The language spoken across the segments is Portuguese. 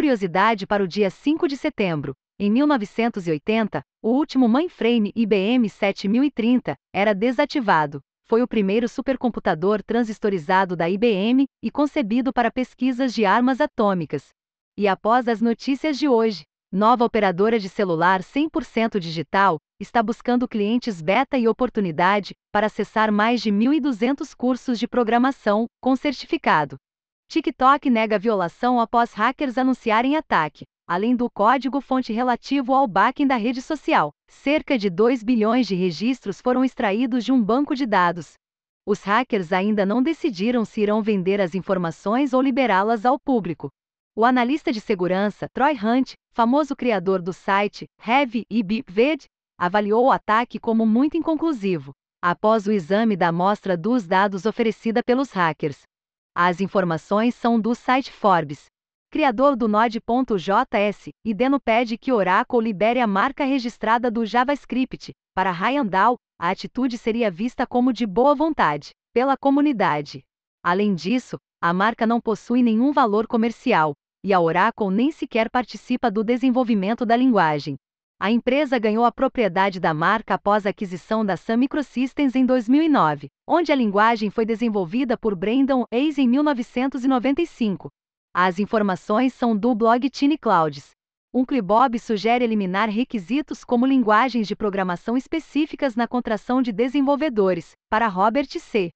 Curiosidade para o dia 5 de setembro. Em 1980, o último mainframe IBM 7030 era desativado. Foi o primeiro supercomputador transistorizado da IBM e concebido para pesquisas de armas atômicas. E após as notícias de hoje, nova operadora de celular 100% digital está buscando clientes beta e oportunidade para acessar mais de 1.200 cursos de programação com certificado. TikTok nega violação após hackers anunciarem ataque. Além do código-fonte relativo ao backing da rede social, cerca de 2 bilhões de registros foram extraídos de um banco de dados. Os hackers ainda não decidiram se irão vender as informações ou liberá-las ao público. O analista de segurança Troy Hunt, famoso criador do site Heavy e Bipved, avaliou o ataque como muito inconclusivo, após o exame da amostra dos dados oferecida pelos hackers. As informações são do site Forbes. Criador do Node.js, Ideno pede que Oracle libere a marca registrada do JavaScript. Para Ryan Dahl, a atitude seria vista como de boa vontade pela comunidade. Além disso, a marca não possui nenhum valor comercial, e a Oracle nem sequer participa do desenvolvimento da linguagem. A empresa ganhou a propriedade da marca após a aquisição da Sun Microsystems em 2009, onde a linguagem foi desenvolvida por Brandon Hayes em 1995. As informações são do blog Tiny Clouds. Um Clibob sugere eliminar requisitos como linguagens de programação específicas na contração de desenvolvedores, para Robert C.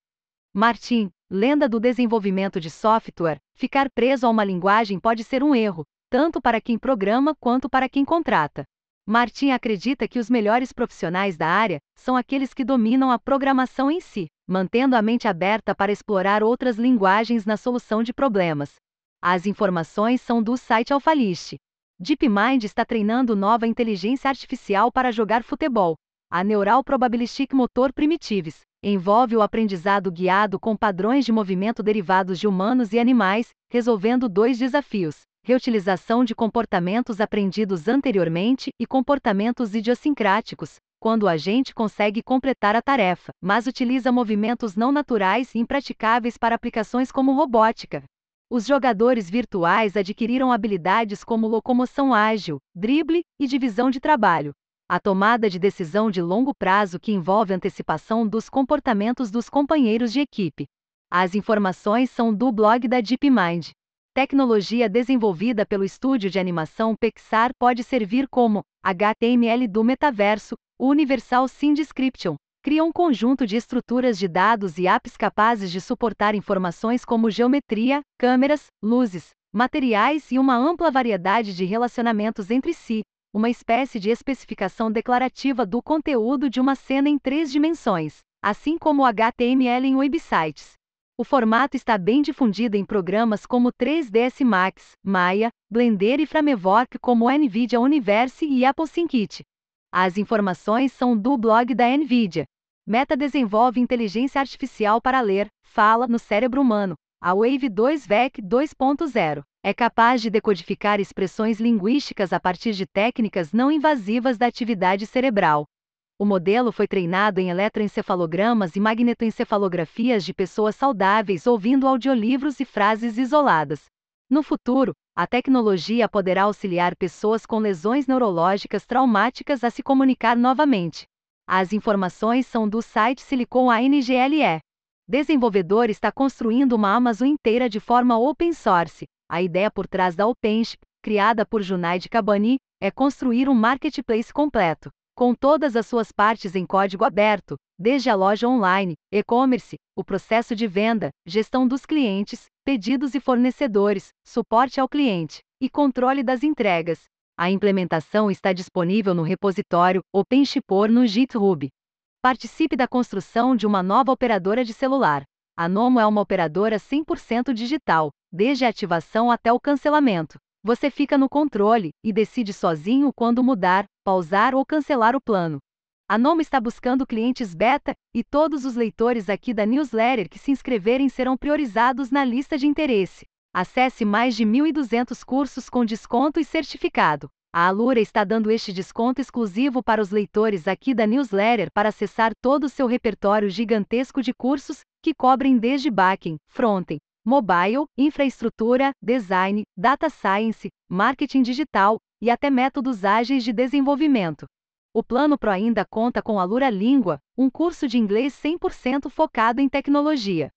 Martin, lenda do desenvolvimento de software, ficar preso a uma linguagem pode ser um erro, tanto para quem programa quanto para quem contrata. Martin acredita que os melhores profissionais da área são aqueles que dominam a programação em si, mantendo a mente aberta para explorar outras linguagens na solução de problemas. As informações são do site Alphalist. DeepMind está treinando nova inteligência artificial para jogar futebol. A Neural Probabilistic Motor Primitives envolve o aprendizado guiado com padrões de movimento derivados de humanos e animais, resolvendo dois desafios: reutilização de comportamentos aprendidos anteriormente e comportamentos idiosincráticos, quando o agente consegue completar a tarefa, mas utiliza movimentos não naturais e impraticáveis para aplicações como robótica. Os jogadores virtuais adquiriram habilidades como locomoção ágil, drible e divisão de trabalho. A tomada de decisão de longo prazo que envolve antecipação dos comportamentos dos companheiros de equipe. As informações são do blog da DeepMind. Tecnologia desenvolvida pelo estúdio de animação Pixar pode servir como HTML do metaverso, Universal Scene Description. Cria um conjunto de estruturas de dados e apps capazes de suportar informações como geometria, câmeras, luzes, materiais e uma ampla variedade de relacionamentos entre si, uma espécie de especificação declarativa do conteúdo de uma cena em três dimensões, assim como HTML em websites. O formato está bem difundido em programas como 3ds Max, Maya, Blender e Framework como NVIDIA Universe e Apple Synkit. As informações são do blog da NVIDIA. Meta desenvolve inteligência artificial para ler, fala no cérebro humano. A Wave 2 VEC 2.0 é capaz de decodificar expressões linguísticas a partir de técnicas não invasivas da atividade cerebral. O modelo foi treinado em eletroencefalogramas e magnetoencefalografias de pessoas saudáveis ouvindo audiolivros e frases isoladas. No futuro, a tecnologia poderá auxiliar pessoas com lesões neurológicas traumáticas a se comunicar novamente. As informações são do site Silicon ANGLE. Desenvolvedor está construindo uma Amazon inteira de forma open source. A ideia por trás da OpenShip, criada por Junaid Kabani, é construir um marketplace completo com todas as suas partes em código aberto, desde a loja online, e-commerce, o processo de venda, gestão dos clientes, pedidos e fornecedores, suporte ao cliente e controle das entregas. A implementação está disponível no repositório OpenShipor no GitHub. Participe da construção de uma nova operadora de celular. A Nomo é uma operadora 100% digital, desde a ativação até o cancelamento. Você fica no controle e decide sozinho quando mudar, pausar ou cancelar o plano. A Nomo está buscando clientes beta e todos os leitores aqui da newsletter que se inscreverem serão priorizados na lista de interesse. Acesse mais de 1.200 cursos com desconto e certificado. A Alura está dando este desconto exclusivo para os leitores aqui da newsletter para acessar todo o seu repertório gigantesco de cursos que cobrem desde backend, frontend, mobile, infraestrutura, design, data science, marketing digital e até métodos ágeis de desenvolvimento. O Plano Pro ainda conta com a Lura Língua, um curso de inglês 100% focado em tecnologia.